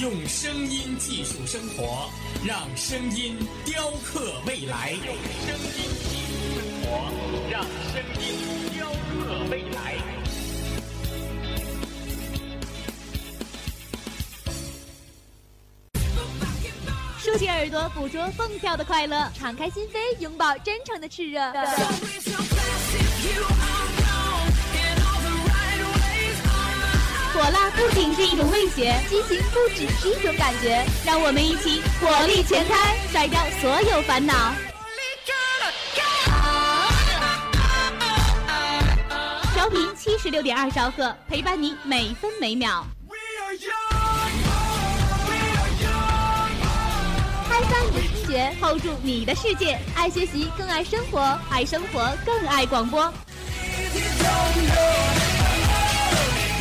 用声音技术生活，让声音雕刻未来。用声音技术生活，让声音雕刻未来。竖起耳朵，捕捉蹦跳的快乐；敞开心扉，拥抱真诚的炽热。火辣不仅是一种味觉，激情不只是一种感觉。让我们一起火力全开，甩掉所有烦恼。调频七十六点二兆赫，陪伴你每分每秒。开发你的听觉，hold 住你的世界。爱学习，更爱生活；爱生活，更爱广播。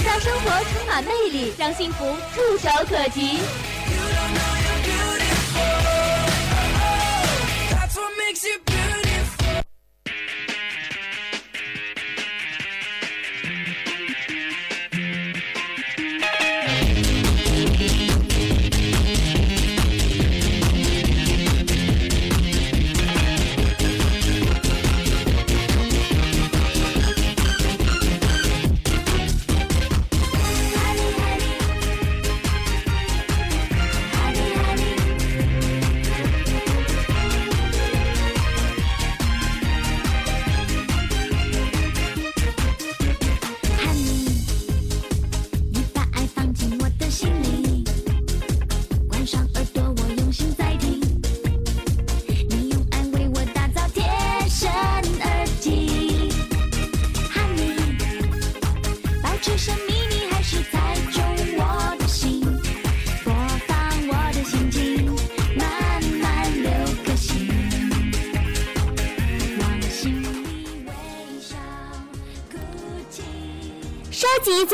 让生活充满魅力，让幸福触手可及。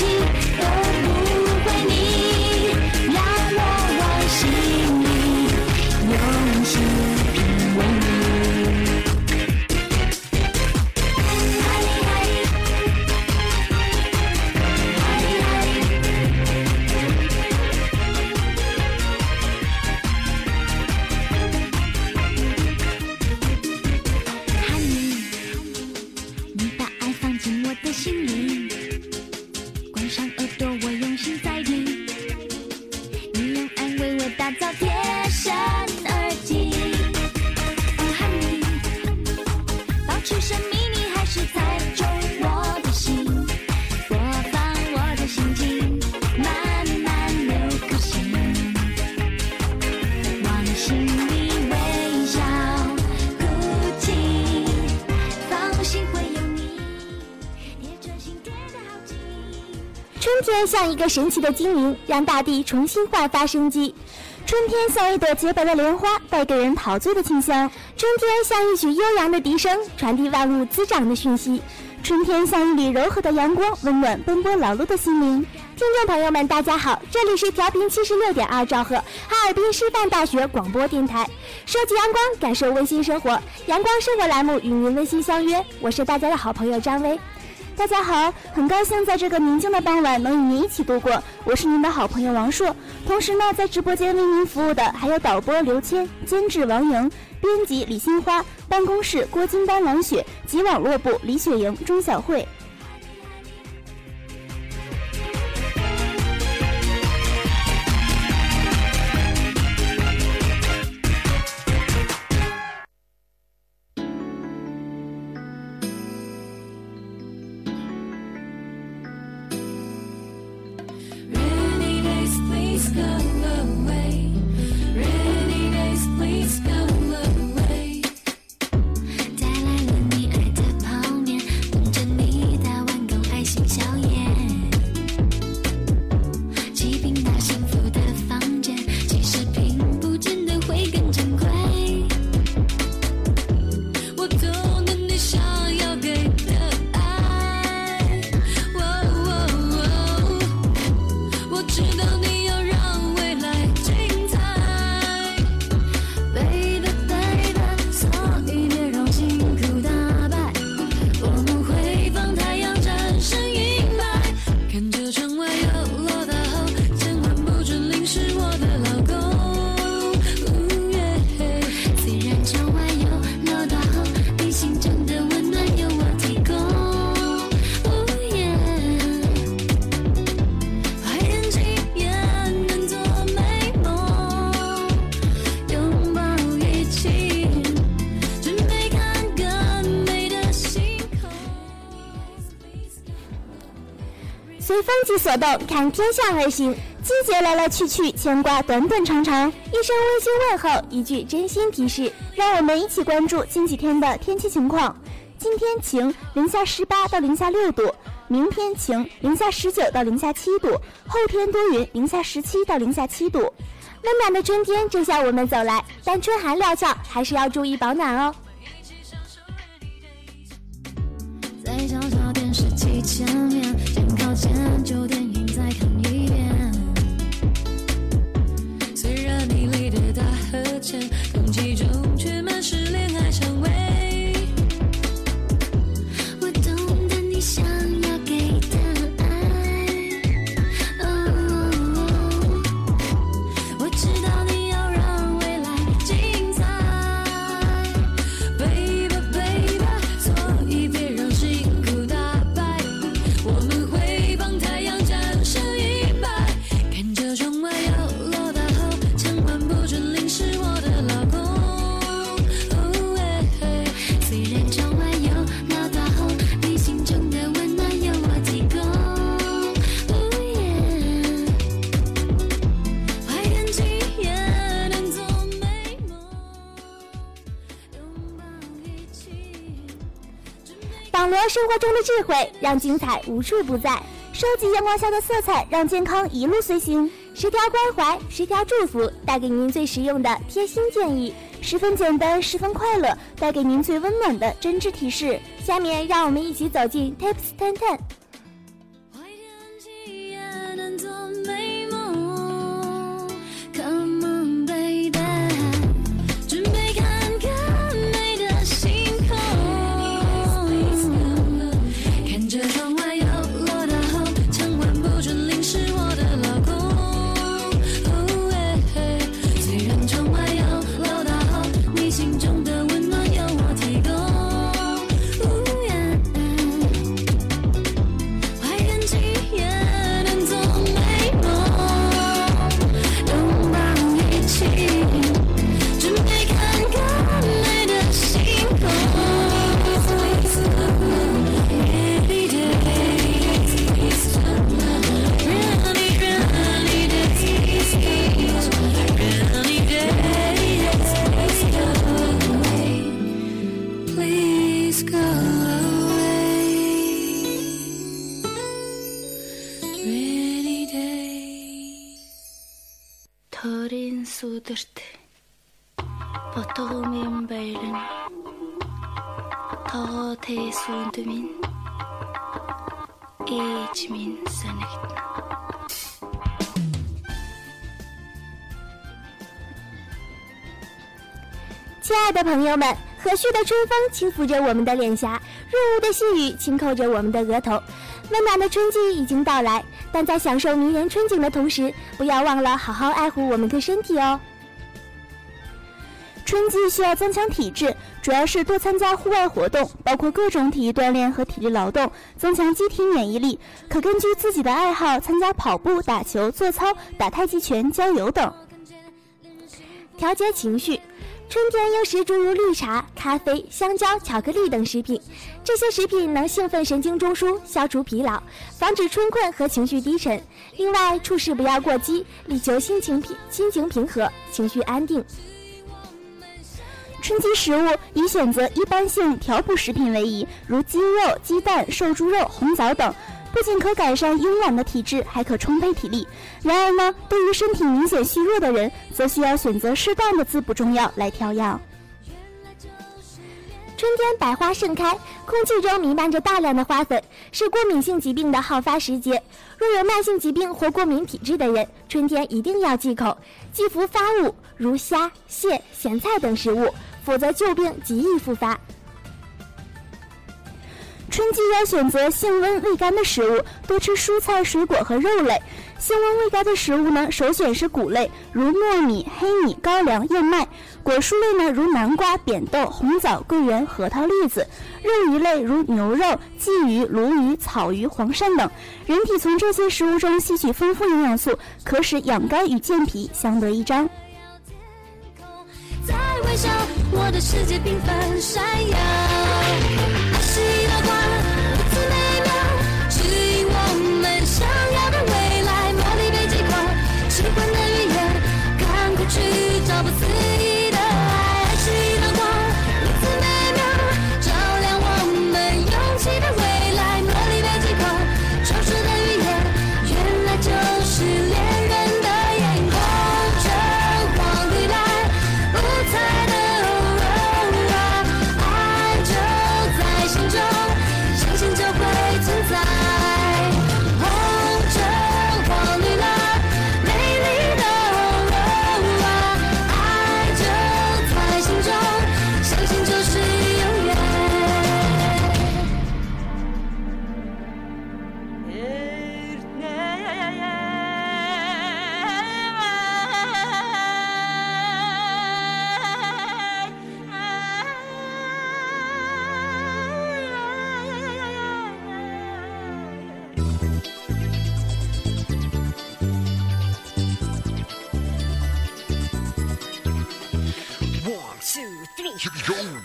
teach. 个神奇的精灵，让大地重新焕发生机。春天像一朵洁白的莲花，带给人陶醉的清香。春天像一曲悠扬的笛声，传递万物滋长的讯息。春天像一缕柔和的阳光，温暖奔波劳碌的心灵。听众朋友们，大家好，这里是调频七十六点二兆赫，哈尔滨师范大学广播电台，收集阳光，感受温馨生活，阳光生活栏目与您温馨相约。我是大家的好朋友张薇。大家好，很高兴在这个宁静的傍晚能与您一起度过。我是您的好朋友王硕，同时呢，在直播间为您服务的还有导播刘谦、监制王莹、编辑李新花、办公室郭金丹、王雪及网络部李雪莹、钟晓慧。其所动，看天下而行。季节来来去去，牵挂短短长长。一声温馨问候，一句真心提示，让我们一起关注近几天的天气情况。今天晴，零下十八到零下六度；明天晴，零下十九到零下七度；后天多云，零下十七到零下七度。温暖的春天正向我们走来，但春寒料峭，还是要注意保暖哦。在小小电视机前面。前旧电影再看一遍，虽然你离的大和浅，生活中的智慧，让精彩无处不在；收集阳光下的色彩，让健康一路随行。十条关怀，十条祝福，带给您最实用的贴心建议；十分简单，十分快乐，带给您最温暖的真挚提示。下面，让我们一起走进 Tips Ten Ten。亲爱的朋友们，和煦的春风轻拂着我们的脸颊，润物的细雨轻扣着我们的额头。温暖的春季已经到来，但在享受迷人春景的同时，不要忘了好好爱护我们的身体哦。春季需要增强体质，主要是多参加户外活动，包括各种体育锻炼和体力劳动，增强机体免疫力。可根据自己的爱好参加跑步、打球、做操、打太极拳、郊游等。调节情绪。春天应食诸如绿茶、咖啡、香蕉、巧克力等食品，这些食品能兴奋神经中枢，消除疲劳，防止春困和情绪低沉。另外，处事不要过激，力求心情平、心情平和、情绪安定。春季食物以选择一般性调补食品为宜，如鸡肉、鸡蛋、瘦猪肉、红枣等。不仅可改善慵懒的体质，还可充沛体力。然而呢，对于身体明显虚弱的人，则需要选择适当的滋补中药来调养。春天百花盛开，空气中弥漫着大量的花粉，是过敏性疾病的好发时节。若有慢性疾病或过敏体质的人，春天一定要忌口忌服发物，如虾、蟹、咸菜等食物，否则旧病极易复发。春季要选择性温味甘的食物，多吃蔬菜、水果和肉类。性温味甘的食物呢，首选是谷类，如糯米、黑米、高粱、燕麦；果蔬类呢，如南瓜、扁豆、红枣、桂圆、核桃、栗子；肉鱼类如牛肉、鲫鱼、鲈鱼、草鱼、黄鳝等。人体从这些食物中吸取丰富营养素，可使养肝与健脾相得益彰。微笑，我的世界缤纷闪耀。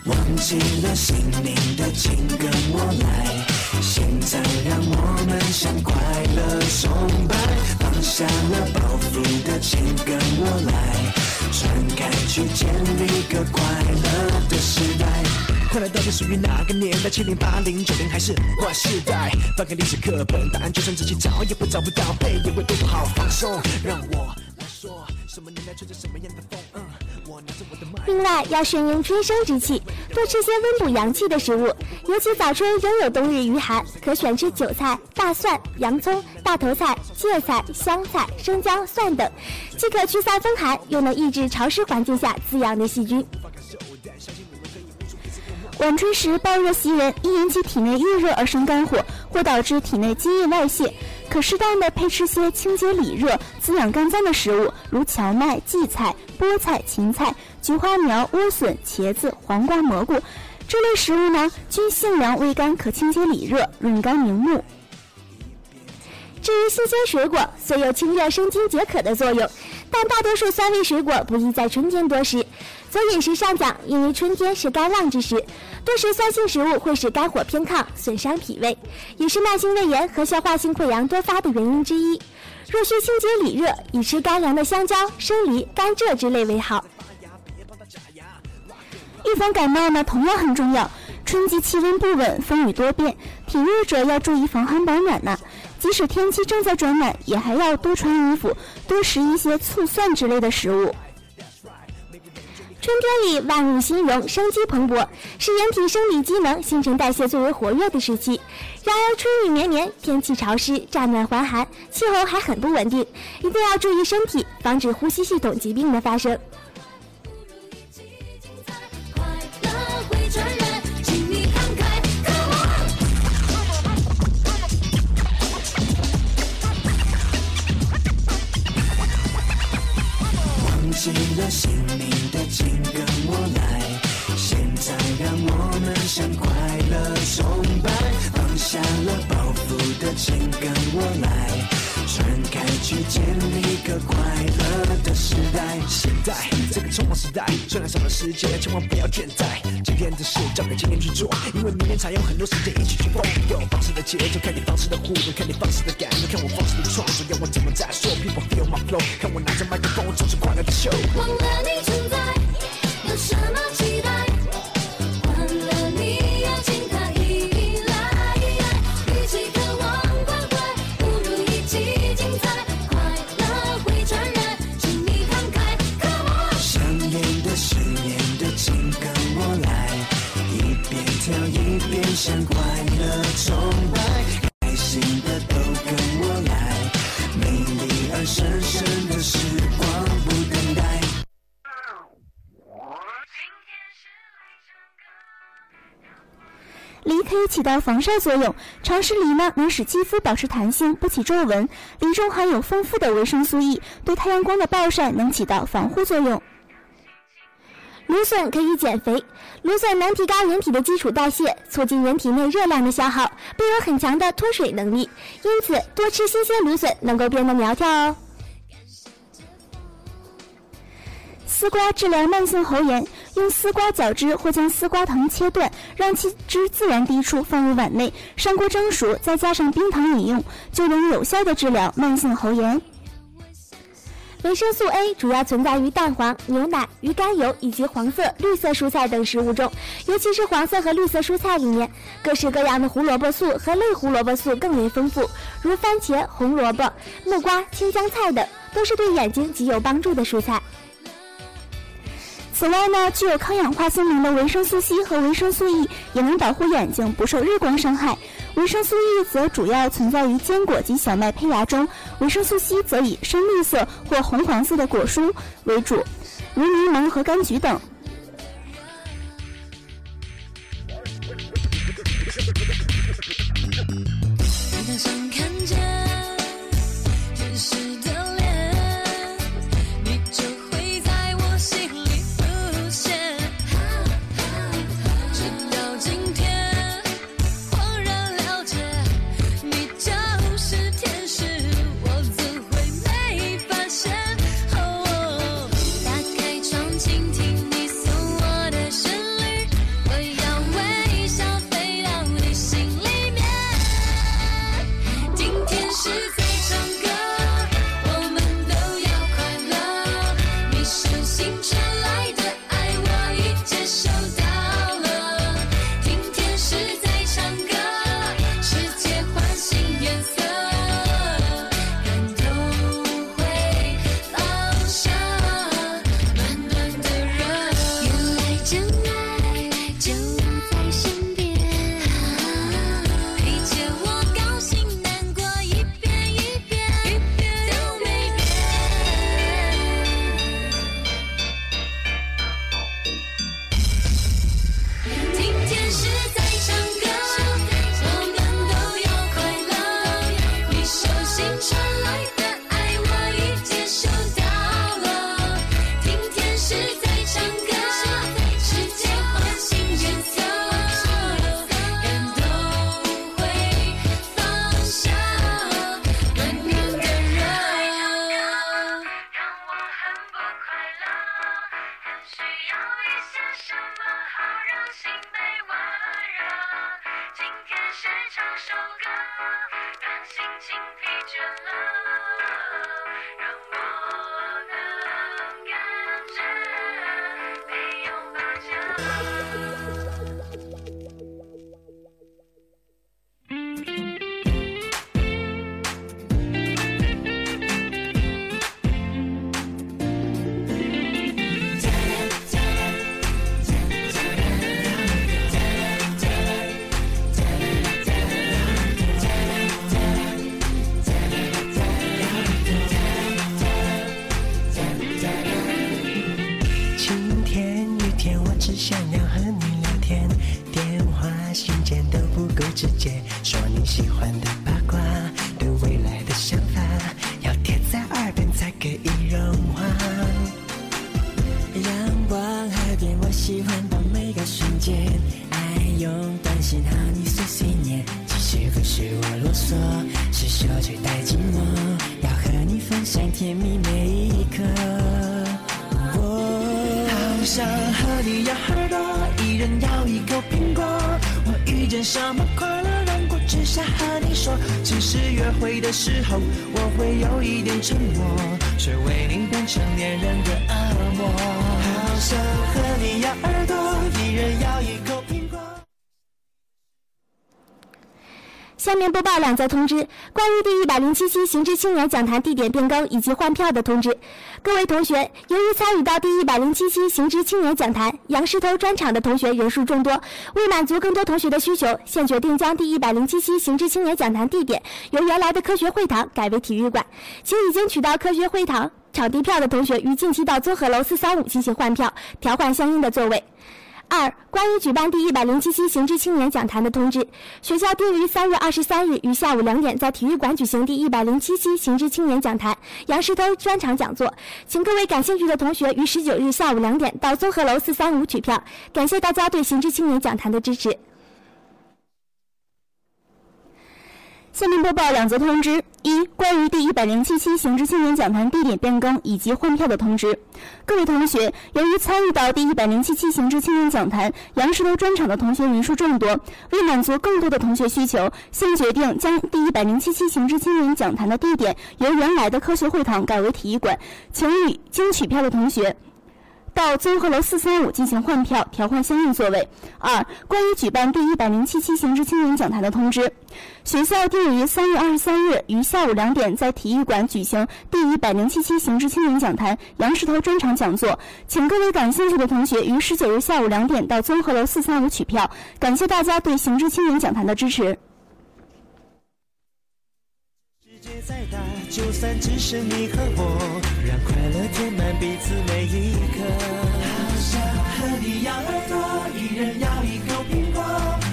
忘记了姓名的，请跟我来。现在让我们向快乐崇拜。放下了包袱的，请跟我来。传开去建立个快乐的时代。快乐到底属于哪个年代？七零八零九零还是 Y 世代？翻开历史课本，答案就算自己找也会找不到，背也会背不好。放松，让我来说，什么年代吹着什么样的风？嗯。另外，要顺应春生之气，多吃些温补阳气的食物。尤其早春仍有冬日余寒，可选吃韭菜、大蒜、洋葱、大头菜、芥菜、香菜、生姜、蒜等，既可驱散风寒，又能抑制潮湿环境下滋养的细菌。晚春时暴热袭人，易引起体内郁热而生肝火，或导致体内津液外泄。可适当的配吃些清洁理热、滋养肝脏的食物，如荞麦、荠菜、菠菜、芹菜、菊花苗、莴笋、茄子、黄瓜、蘑菇这类食物呢，均性凉味甘，可清洁理热、润肝明目。至于新鲜水果，虽有清热生津解渴的作用，但大多数酸味水果不宜在春天多食。从饮食上讲，因为春天是肝旺之时，多食酸性食物会使肝火偏亢，损伤脾胃，也是慢性胃炎和消化性溃疡多发的原因之一。若需清洁理热，以吃干凉的香蕉、生梨、甘蔗之类为好。预防感冒呢，同样很重要。春季气温不稳，风雨多变，体弱者要注意防寒保暖呢。即使天气正在转暖，也还要多穿衣服，多食一些醋蒜之类的食物。春天里万物兴荣，生机蓬勃，是人体生理机能、新陈代谢最为活跃的时期。然而春雨绵绵，天气潮湿，乍暖还寒，气候还很不稳定，一定要注意身体，防止呼吸系统疾病的发生。忘记了姓名，请跟我来。现在让我们向快乐崇拜。放下了包袱的，请跟我来。传开去建立。一个快乐的时代。现在这个匆忙时代，虽然少了时间，千万不要倦怠。今天的事交给今天去做，因为明天才有很多时间一起去疯。有放肆的节奏，看你放肆的互动，看你放肆的感觉，看我放肆的创作，要我怎么再说？People feel my flow，看我拿着麦克风，唱出快乐的 show。忘了你存在，什么期待？欢乐你邀请他一来，一起渴望关怀，不如一起精彩。快乐会传染，请你慷慨。看我，想演的，想演的，请跟我来，一边跳一边想。可以起到防晒作用，常吃梨呢能使肌肤保持弹性，不起皱纹。梨中含有丰富的维生素 E，对太阳光的暴晒能起到防护作用。芦笋可以减肥，芦笋能提高人体的基础代谢，促进人体内热量的消耗，并有很强的脱水能力。因此，多吃新鲜芦笋能够变得苗条哦。丝瓜治疗慢性喉炎，用丝瓜绞汁或将丝瓜藤切断，让其汁自然滴出，放入碗内，上锅蒸熟，再加上冰糖饮用，就能有效的治疗慢性喉炎。维生素 A 主要存在于蛋黄、牛奶、鱼肝油以及黄色、绿色蔬菜等食物中，尤其是黄色和绿色蔬菜里面，各式各样的胡萝卜素和类胡萝卜素更为丰富，如番茄、红萝卜、木瓜、青江菜等，都是对眼睛极有帮助的蔬菜。此外呢，具有抗氧化性能的维生素 C 和维生素 E 也能保护眼睛不受日光伤害。维生素 E 则主要存在于坚果及小麦胚芽中，维生素 C 则以深绿色或红黄色的果蔬为主，如柠檬和柑橘等。疲下面播报两则通知：关于第一百零七期行知青年讲坛地点变更以及换票的通知。各位同学，由于参与到第一百零七期行知青年讲坛杨石头专场的同学人数众多，为满足更多同学的需求，现决定将第一百零七期行知青年讲坛地点由原来的科学会堂改为体育馆，请已经取到科学会堂场地票的同学于近期到综合楼四三五进行换票，调换相应的座位。二、关于举办第一百零七期行知青年讲坛的通知，学校定于三月二十三日于下午两点在体育馆举行第一百零七期行知青年讲坛杨石头专场讲座，请各位感兴趣的同学于十九日下午两点到综合楼四三五取票。感谢大家对行知青年讲坛的支持。下面播报两则通知：一、关于第一百零七期行知青年讲坛地点变更以及换票的通知。各位同学，由于参与到第一百零七期行知青年讲坛杨石头专场的同学人数众多，为满足更多的同学需求，现决定将第一百零七期行知青年讲坛的地点由原来的科学会堂改为体育馆，请与经取票的同学。到综合楼四三五进行换票，调换相应座位。二、关于举办第一百零七期行知青年讲坛的通知，学校定于三月二十三日于下午两点在体育馆举行第一百零七期行知青年讲坛杨石头专场讲座，请各位感兴趣的同学于十九日下午两点到综合楼四三五取票。感谢大家对行知青年讲坛的支持。世界再大，就算只剩你和我，让快乐填满彼此每一刻。好想和你咬耳朵，一人咬一口苹果。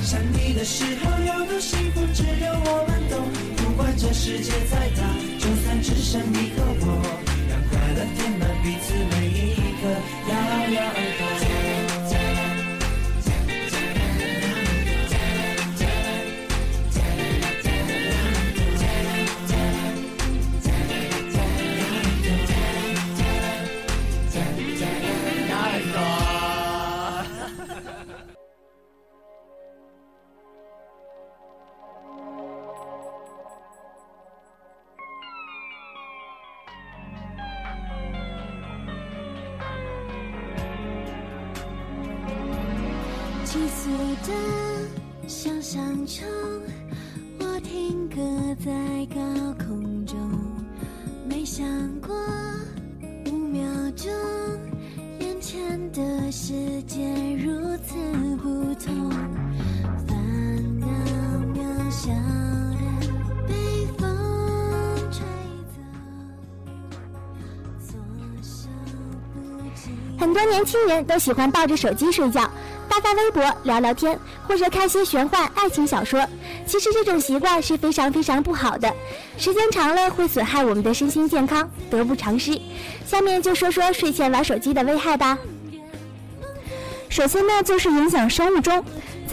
想你的时候有多幸福，只有我们懂。不管这世界再大，就算只剩你人都喜欢抱着手机睡觉，发发微博、聊聊天，或者看些玄幻爱情小说。其实这种习惯是非常非常不好的，时间长了会损害我们的身心健康，得不偿失。下面就说说睡前玩手机的危害吧。首先呢，就是影响生物钟。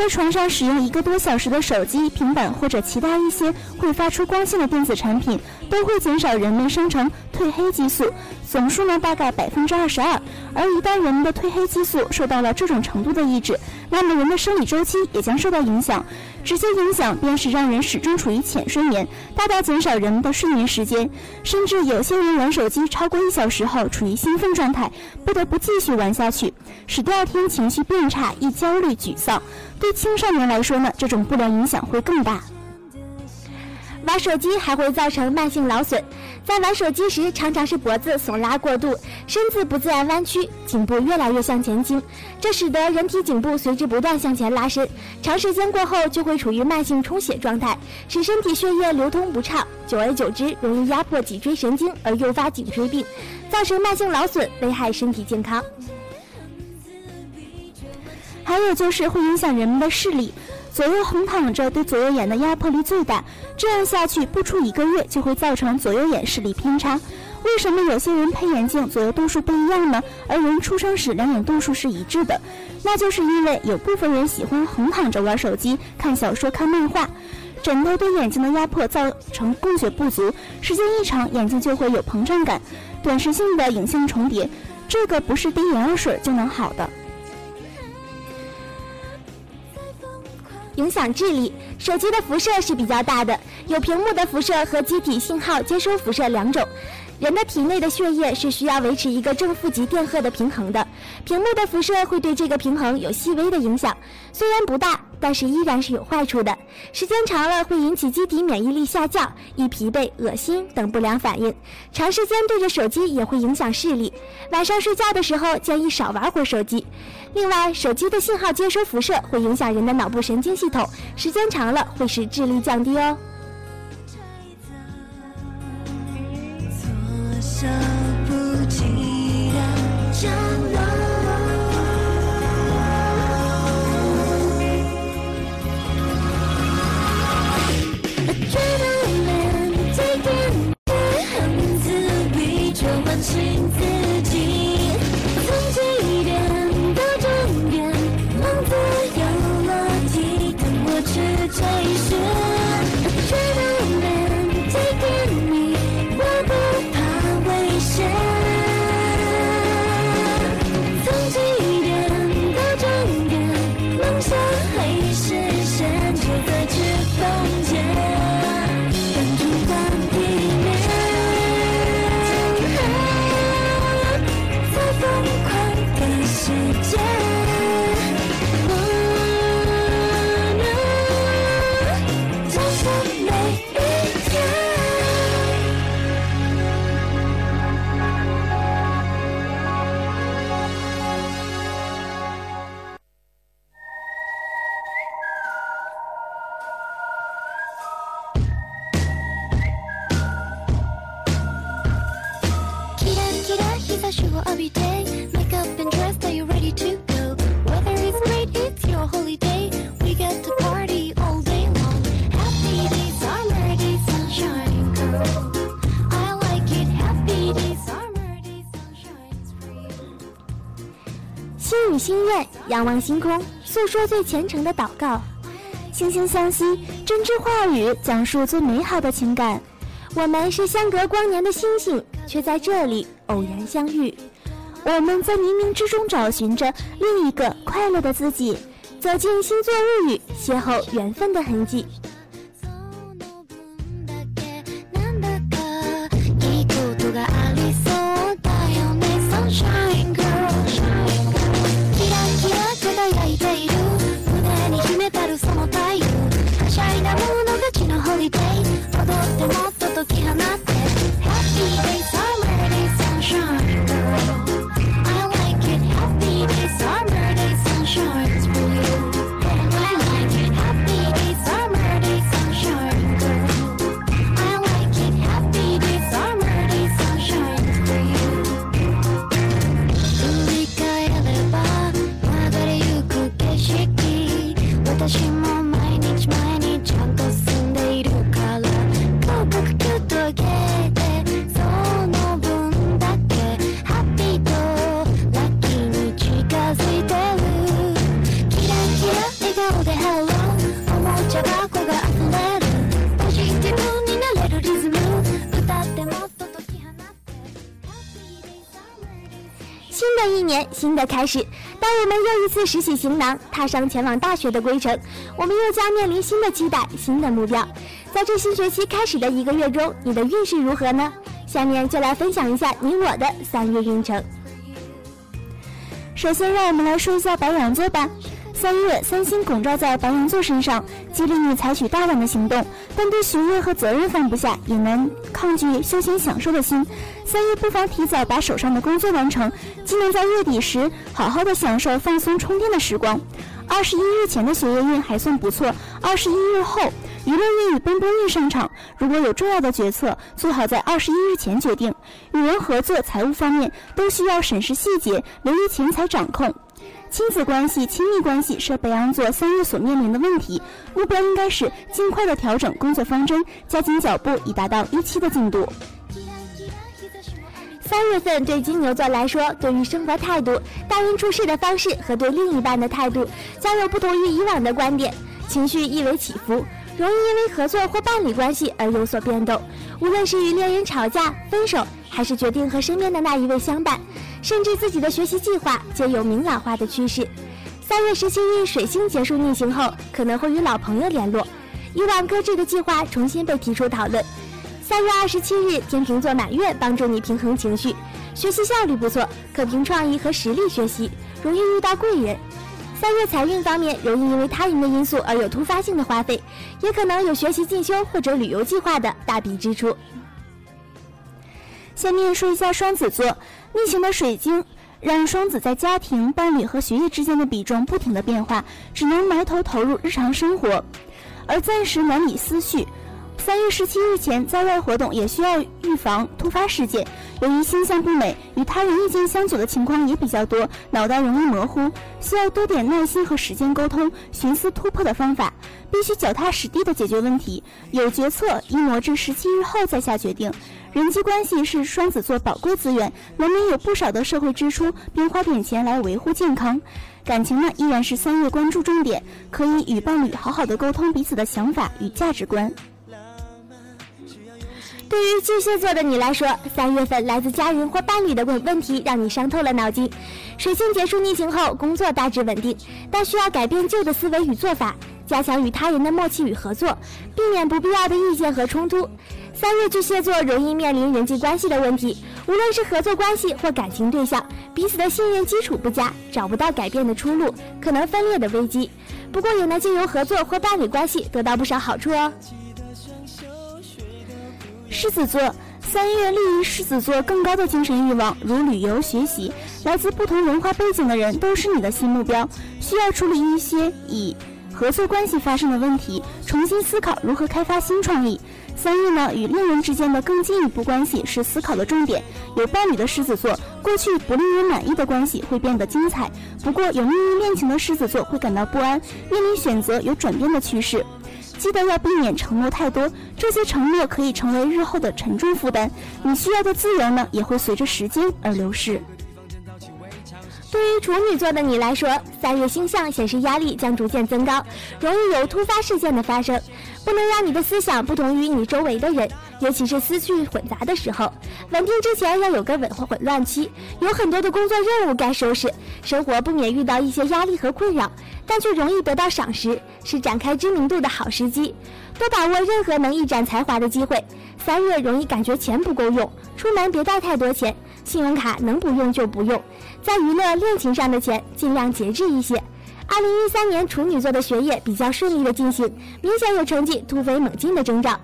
在床上使用一个多小时的手机、平板或者其他一些会发出光线的电子产品，都会减少人们生成褪黑激素，总数呢大概百分之二十二。而一旦人们的褪黑激素受到了这种程度的抑制，那么人的生理周期也将受到影响，直接影响便是让人始终处于浅睡眠，大大减少人们的睡眠时间，甚至有些人玩手机超过一小时后处于兴奋状态，不得不继续玩下去，使第二天情绪变差，易焦虑、沮丧。对青少年来说呢，这种不良影响会更大。玩手机还会造成慢性劳损，在玩手机时常常是脖子耸拉过度，身子不自然弯曲，颈部越来越向前倾，这使得人体颈部随之不断向前拉伸，长时间过后就会处于慢性充血状态，使身体血液流通不畅，久而久之容易压迫脊椎神经而诱发颈椎病，造成慢性劳损，危害身体健康。还有就是会影响人们的视力，左右横躺着对左右眼的压迫力最大，这样下去不出一个月就会造成左右眼视力偏差。为什么有些人配眼镜左右度数不一样呢？而人出生时两眼度数是一致的，那就是因为有部分人喜欢横躺着玩手机、看小说、看漫画。枕头对眼睛的压迫造成供血不足，时间一长，眼睛就会有膨胀感，短时性的影像重叠，这个不是滴眼药水就能好的。影响智力，手机的辐射是比较大的，有屏幕的辐射和机体信号接收辐射两种。人的体内的血液是需要维持一个正负极电荷的平衡的，屏幕的辐射会对这个平衡有细微的影响，虽然不大，但是依然是有坏处的。时间长了会引起机体免疫力下降、易疲惫、恶心等不良反应。长时间对着手机也会影响视力。晚上睡觉的时候建议少玩会儿手机。另外，手机的信号接收辐射会影响人的脑部神经系统，时间长了会使智力降低哦。dancing. ラ日差しを浴びて Make up and dress, are you ready to go? Weather is great, it's your holiday We get to party all day long Happy days, summer days, sunshine girl I like it, happy days, summer days, sunshine's free 心与心愿，仰望星空，诉说最虔诚的祷告。惺惺相惜，真挚话语讲述最美好的情感。我们是相隔光年的星星， 却在这里偶然相遇。我们在冥冥之中找寻着另一个快乐的自己，走进星座物语，邂逅缘分的痕迹。新的开始。当我们又一次拾起行囊，踏上前往大学的归程，我们又将面临新的期待、新的目标。在这新学期开始的一个月中，你的运势如何呢？下面就来分享一下你我的三月运程。首先，让我们来说一下白羊座吧。三月，三星拱照在白羊座身上，激励你采取大胆的行动，但对学业和责任放不下，也能抗拒休闲享受的心。三月不妨提早把手上的工作完成，既能在月底时好好的享受放松充电的时光。二十一日前的学业运还算不错，二十一日后娱乐运与奔波运上场。如果有重要的决策，最好在二十一日前决定。与人合作、财务方面都需要审视细节，留意钱财掌控。亲子关系、亲密关系是白羊座三月所面临的问题，目标应该是尽快的调整工作方针，加紧脚步，以达到预期的进度。三月份对金牛座来说，对于生活态度、待人处事的方式和对另一半的态度，将有不同于以往的观点，情绪易为起伏。容易因为合作或伴侣关系而有所变动。无论是与恋人吵架、分手，还是决定和身边的那一位相伴，甚至自己的学习计划，皆有明朗化的趋势。三月十七日，水星结束逆行后，可能会与老朋友联络，以往搁置的计划重新被提出讨论。三月二十七日，天秤座满月帮助你平衡情绪，学习效率不错，可凭创意和实力学习，容易遇到贵人。三月财运方面，容易因为他人的因素而有突发性的花费，也可能有学习进修或者旅游计划的大笔支出。下面说一下双子座逆行的水晶，让双子在家庭、伴侣和学业之间的比重不停的变化，只能埋头投入日常生活，而暂时难理思绪。三月十七日前，在外活动也需要预防突发事件。由于星象不美，与他人意见相左的情况也比较多，脑袋容易模糊，需要多点耐心和时间沟通，寻思突破的方法，必须脚踏实地的解决问题。有决策应挪至十七日后再下决定。人际关系是双子座宝贵资源，难免有不少的社会支出，并花点钱来维护健康。感情呢，依然是三月关注重点，可以与伴侣好好的沟通彼此的想法与价值观。对于巨蟹座的你来说，三月份来自家人或伴侣的问问题让你伤透了脑筋。水星结束逆行后，工作大致稳定，但需要改变旧的思维与做法，加强与他人的默契与合作，避免不必要的意见和冲突。三月巨蟹座容易面临人际关系的问题，无论是合作关系或感情对象，彼此的信任基础不佳，找不到改变的出路，可能分裂的危机。不过也能借由合作或伴侣关系得到不少好处哦。狮子座三月利于狮子座更高的精神欲望，如旅游、学习。来自不同文化背景的人都是你的新目标，需要处理一些以合作关系发生的问题，重新思考如何开发新创意。三月呢，与恋人之间的更进一步关系是思考的重点。有伴侣的狮子座，过去不令人满意的关系会变得精彩。不过，有秘密恋情的狮子座会感到不安，面临选择有转变的趋势。记得要避免承诺太多，这些承诺可以成为日后的沉重负担。你需要的自由呢，也会随着时间而流逝。对于处女座的你来说，三月星象显示压力将逐渐增高，容易有突发事件的发生。不能让你的思想不同于你周围的人，尤其是思绪混杂的时候。稳定之前要有个稳或混乱期，有很多的工作任务该收拾，生活不免遇到一些压力和困扰，但却容易得到赏识，是展开知名度的好时机。多把握任何能一展才华的机会。三月容易感觉钱不够用，出门别带太多钱，信用卡能不用就不用。在娱乐、恋情上的钱，尽量节制一些。二零一三年处女座的学业比较顺利的进行，明显有成绩突飞猛进的征兆。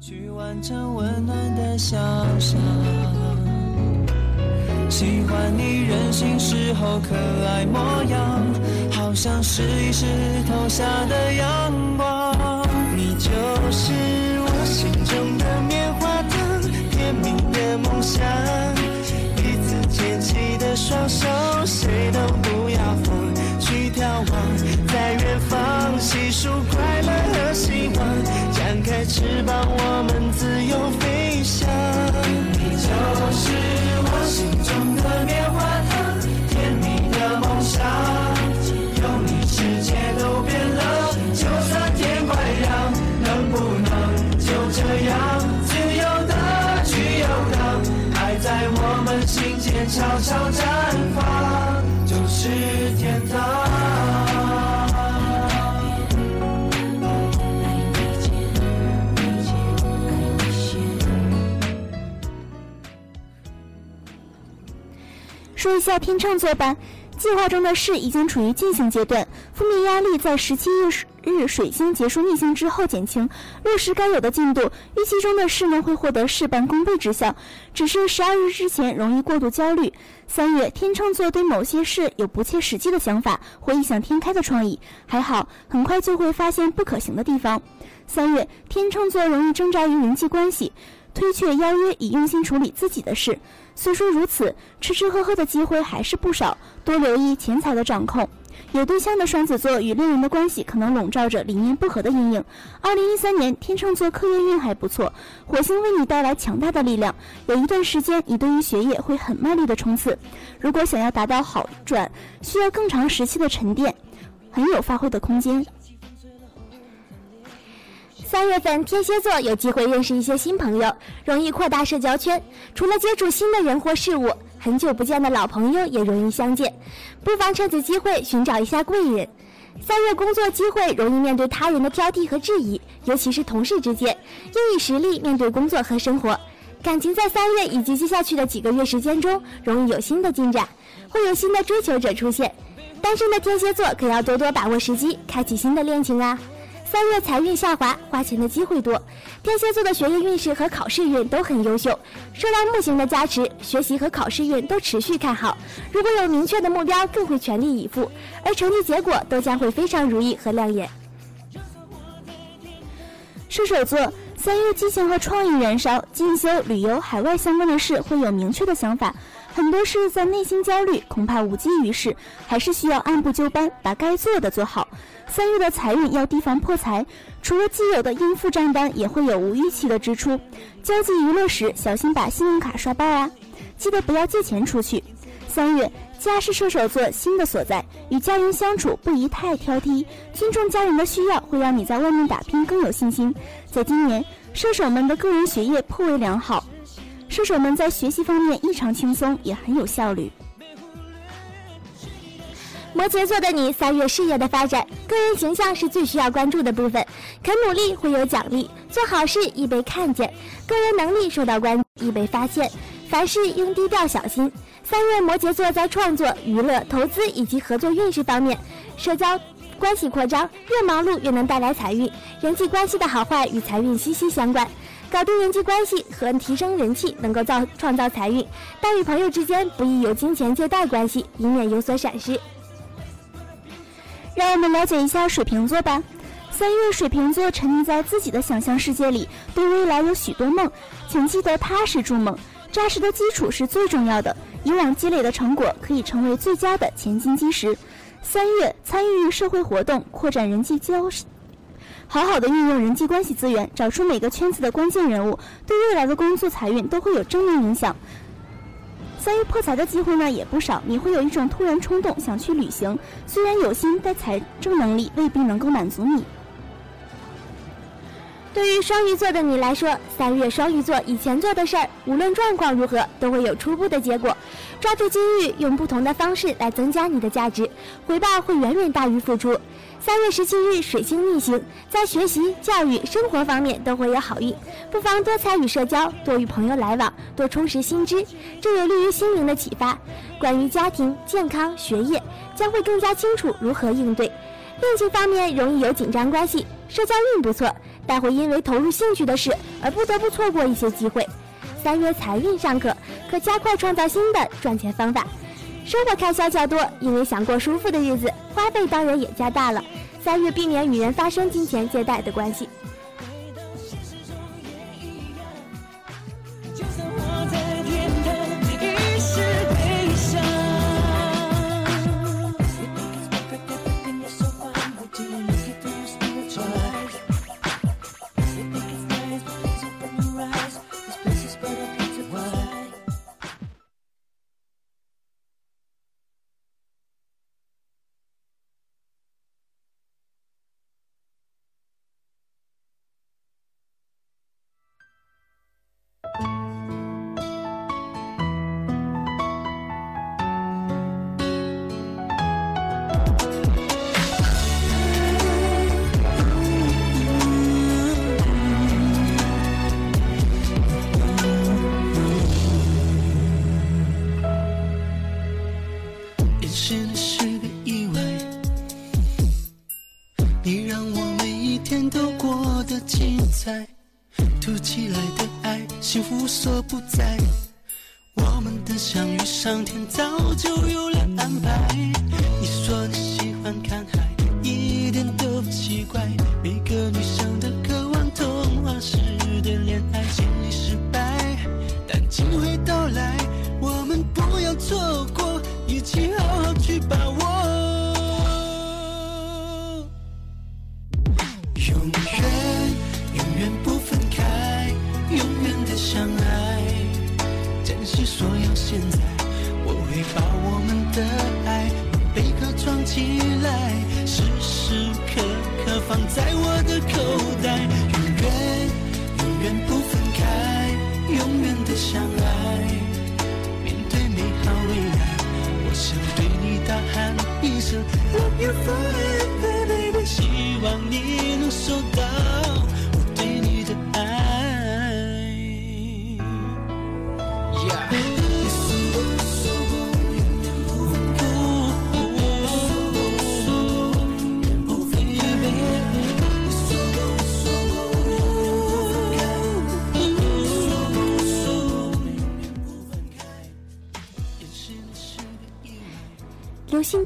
去完成温暖的想象，喜欢你任性时候可爱模样，好像试一试投下的阳光。你就是我心中的棉花糖，甜蜜的梦想。彼此牵起的双手，谁都不要放去眺望，在远方细数快乐和希望，展开翅膀，心间悄悄绽放，就是天堂。说一下天秤座吧，计划中的事已经处于进行阶段，负面压力在十七日日水星结束逆行之后减轻，落实该有的进度，预期中的事呢会获得事半功倍之效。只是十二日之前容易过度焦虑。三月天秤座对某些事有不切实际的想法或异想天开的创意，还好很快就会发现不可行的地方。三月天秤座容易挣扎于人际关系，推却邀约以用心处理自己的事。虽说如此，吃吃喝喝的机会还是不少，多留意钱财的掌控。有对象的双子座与恋人的关系可能笼罩着理念不合的阴影。二零一三年天秤座课业运还不错，火星为你带来强大的力量。有一段时间，你对于学业会很卖力的冲刺。如果想要达到好转，需要更长时期的沉淀，很有发挥的空间。三月份，天蝎座有机会认识一些新朋友，容易扩大社交圈。除了接触新的人或事物，很久不见的老朋友也容易相见，不妨趁此机会寻找一下贵人。三月工作机会容易面对他人的挑剔和质疑，尤其是同事之间，应以实力面对工作和生活。感情在三月以及接下去的几个月时间中，容易有新的进展，会有新的追求者出现。单身的天蝎座可要多多把握时机，开启新的恋情啊！三月财运下滑，花钱的机会多。天蝎座的学业运势和考试运都很优秀，受到木星的加持，学习和考试运都持续看好。如果有明确的目标，更会全力以赴，而成绩结果都将会非常如意和亮眼。射手座三月激情和创意燃烧，进修、旅游、海外相关的事会有明确的想法，很多事在内心焦虑，恐怕无济于事，还是需要按部就班，把该做的做好。三月的财运要提防破财，除了既有的应付账单，也会有无预期的支出。交际娱乐时，小心把信用卡刷爆啊！记得不要借钱出去。三月，家是射手座新的所在，与家人相处不宜太挑剔，尊重家人的需要，会让你在外面打拼更有信心。在今年，射手们的个人学业颇为良好，射手们在学习方面异常轻松，也很有效率。摩羯座的你，三月事业的发展，个人形象是最需要关注的部分。肯努力会有奖励，做好事易被看见，个人能力受到关注易被发现，凡事应低调小心。三月摩羯座在创作、娱乐、投资以及合作运势方面，社交关系扩张，越忙碌越能带来财运。人际关系的好坏与财运息息相关，搞定人际关系和提升人气能够造创造财运，但与朋友之间不宜有金钱借贷关系，以免有所闪失。让我们了解一下水瓶座吧。三月，水瓶座沉溺在自己的想象世界里，对未来有许多梦，请记得踏实筑梦，扎实的基础是最重要的。以往积累的成果可以成为最佳的前进基石。三月，参与社会活动，扩展人际交，好好的运用人际关系资源，找出每个圈子的关键人物，对未来的工作财运都会有正面影响。三月破财的机会呢也不少，你会有一种突然冲动想去旅行，虽然有心，但财政能力未必能够满足你。对于双鱼座的你来说，三月双鱼座以前做的事儿，无论状况如何，都会有初步的结果。抓住机遇，用不同的方式来增加你的价值，回报会远远大于付出。三月十七日，水星逆行，在学习、教育、生活方面都会有好运，不妨多参与社交，多与朋友来往，多充实新知，这有利于心灵的启发。关于家庭、健康、学业，将会更加清楚如何应对。恋情方面容易有紧张关系，社交运不错，但会因为投入兴趣的事而不得不错过一些机会。三月财运尚可，可加快创造新的赚钱方法。生活开销较多，因为想过舒服的日子，花费当然也加大了。三月避免与人发生金钱借贷的关系。无所不在。我们的相遇，上天早就有了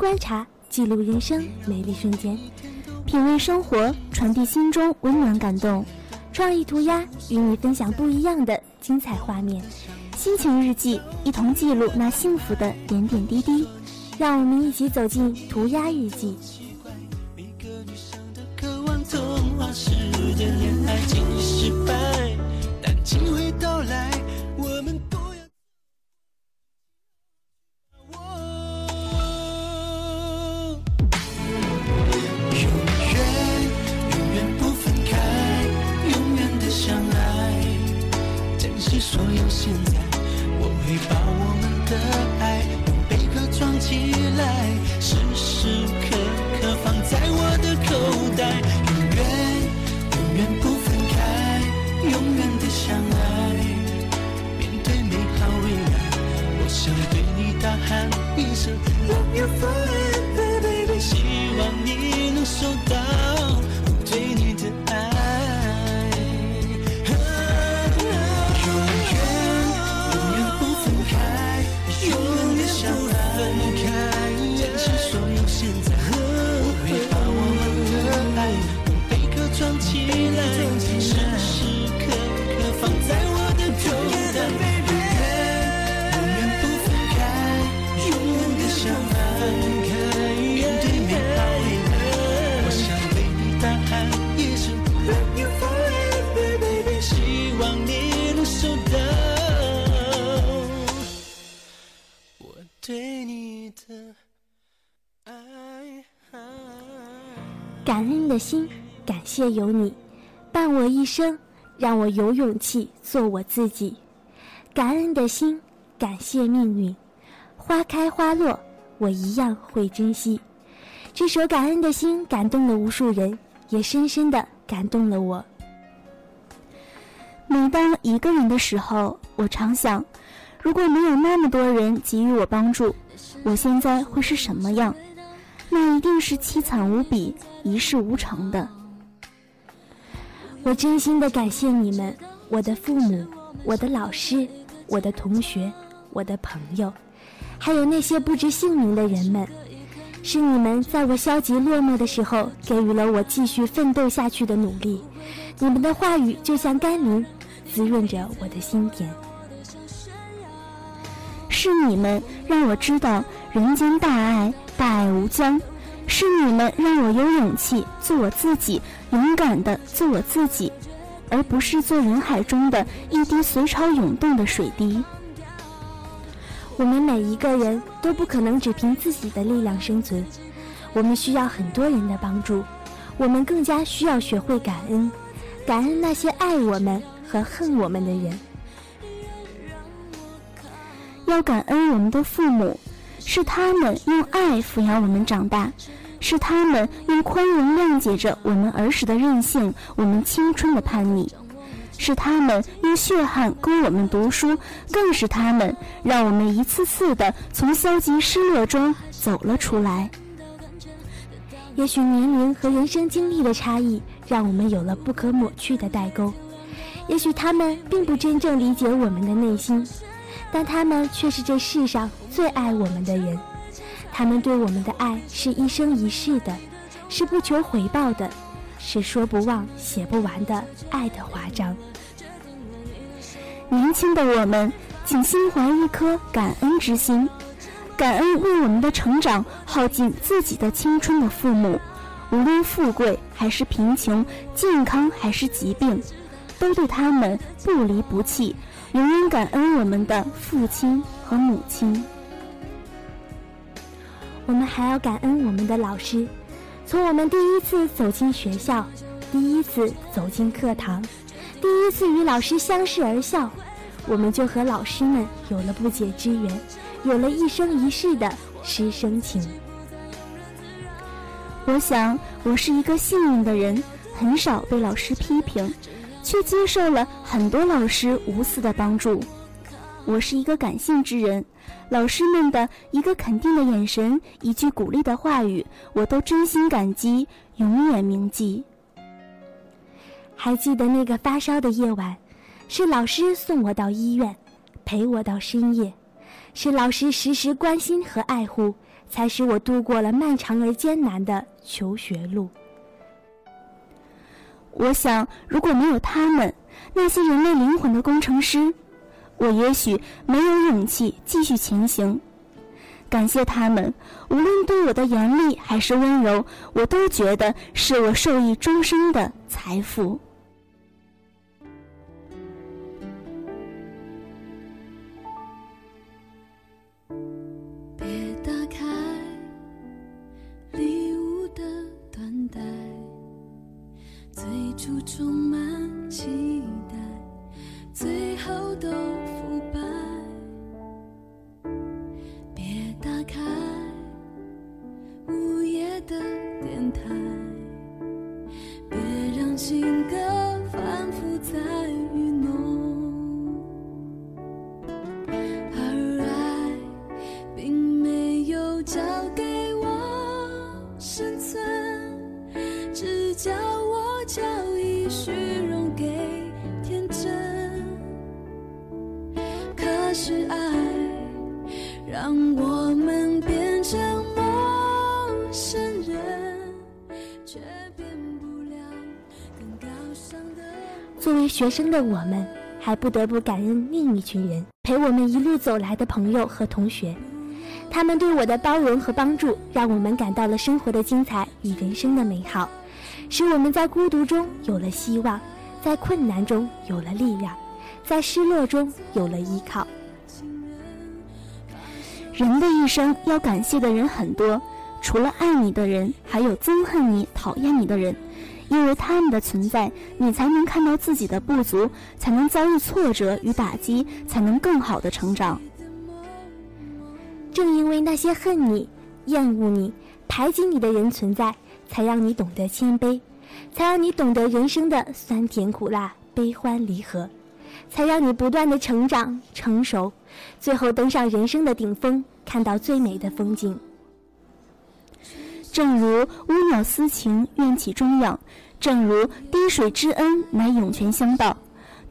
观察，记录人生美丽瞬间，品味生活，传递心中温暖感动。创意涂鸦与你分享不一样的精彩画面，心情日记一同记录那幸福的点点滴滴。让我们一起走进涂鸦日记。有你，伴我一生，让我有勇气做我自己。感恩的心，感谢命运，花开花落，我一样会珍惜。这首《感恩的心》感动了无数人，也深深的感动了我。每当一个人的时候，我常想，如果没有那么多人给予我帮助，我现在会是什么样？那一定是凄惨无比、一事无成的。我真心的感谢你们，我的父母、我的老师、我的同学、我的朋友，还有那些不知姓名的人们。是你们在我消极落寞的时候，给予了我继续奋斗下去的努力。你们的话语就像甘霖，滋润着我的心田。是你们让我知道人间大爱，大爱无疆。是你们让我有勇气做我自己，勇敢的做我自己，而不是做人海中的一滴随潮涌动的水滴。我们每一个人都不可能只凭自己的力量生存，我们需要很多人的帮助，我们更加需要学会感恩，感恩那些爱我们和恨我们的人。要感恩我们的父母，是他们用爱抚养我们长大，是他们用宽容谅解着我们儿时的任性，我们青春的叛逆。是他们用血汗供我们读书，更是他们让我们一次次的从消极失落中走了出来。也许年龄和人生经历的差异，让我们有了不可抹去的代沟。也许他们并不真正理解我们的内心，但他们却是这世上最爱我们的人。他们对我们的爱是一生一世的，是不求回报的，是说不忘、写不完的爱的华章。年轻的我们，请心怀一颗感恩之心，感恩为我们的成长耗尽自己的青春的父母，无论富贵还是贫穷，健康还是疾病，都对他们不离不弃，永远感恩我们的父亲和母亲。我们还要感恩我们的老师，从我们第一次走进学校，第一次走进课堂。第一次与老师相视而笑，我们就和老师们有了不解之缘，有了一生一世的师生情。我想，我是一个幸运的人，很少被老师批评，却接受了很多老师无私的帮助。我是一个感性之人，老师们的一个肯定的眼神，一句鼓励的话语，我都真心感激，永远铭记。还记得那个发烧的夜晚，是老师送我到医院，陪我到深夜，是老师时时关心和爱护，才使我度过了漫长而艰难的求学路。我想，如果没有他们，那些人类灵魂的工程师，我也许没有勇气继续前行。感谢他们，无论对我的严厉还是温柔，我都觉得是我受益终生的财富。学生的我们，还不得不感恩另一群人陪我们一路走来的朋友和同学，他们对我的包容和帮助，让我们感到了生活的精彩与人生的美好，使我们在孤独中有了希望，在困难中有了力量，在失落中有了依靠。人的一生要感谢的人很多，除了爱你的人，还有憎恨你、讨厌你的人。因为他们的存在，你才能看到自己的不足，才能遭遇挫折与打击，才能更好的成长。正因为那些恨你、厌恶你、排挤你的人存在，才让你懂得谦卑，才让你懂得人生的酸甜苦辣、悲欢离合，才让你不断的成长、成熟，最后登上人生的顶峰，看到最美的风景。正如乌鸟思情，愿起终养；正如滴水之恩，乃涌泉相报。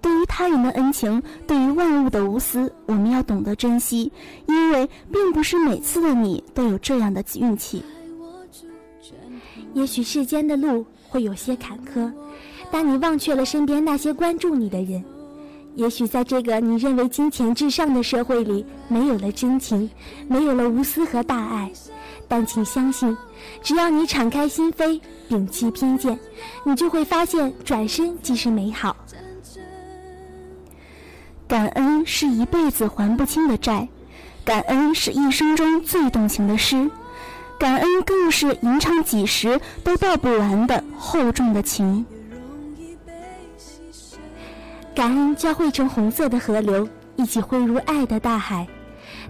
对于他人的恩情，对于万物的无私，我们要懂得珍惜，因为并不是每次的你都有这样的运气。也许世间的路会有些坎坷，但你忘却了身边那些关注你的人。也许在这个你认为金钱至上的社会里，没有了真情，没有了无私和大爱。但请相信，只要你敞开心扉，摒弃偏见，你就会发现，转身即是美好。感恩是一辈子还不清的债，感恩是一生中最动情的诗，感恩更是吟唱几时都道不完的厚重的情。感恩交汇成红色的河流，一起汇入爱的大海。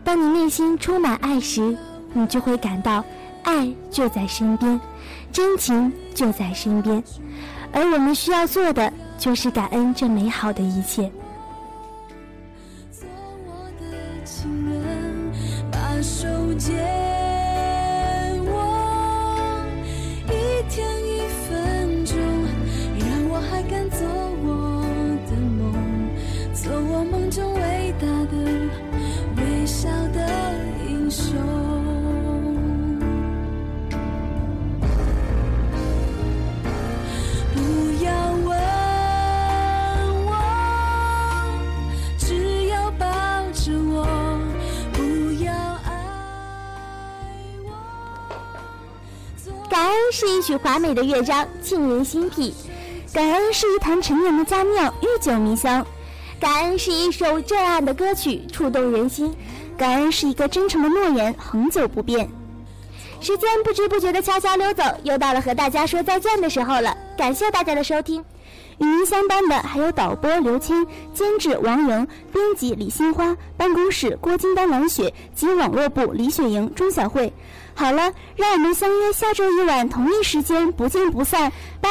当你内心充满爱时，你就会感到，爱就在身边，真情就在身边，而我们需要做的就是感恩这美好的一切。做我的情人，把手曲华美的乐章，沁人心脾。感恩是一坛陈年的佳酿，日久弥香；感恩是一首震撼的歌曲，触动人心；感恩是一个真诚的诺言，恒久不变。时间不知不觉的悄悄溜走，又到了和大家说再见的时候了。感谢大家的收听，与您相伴的还有导播刘谦、监制王莹、编辑李新花、办公室郭金丹、王雪及网络部李雪莹、钟小慧。好了让我们相约下周一晚同一时间不见不散拜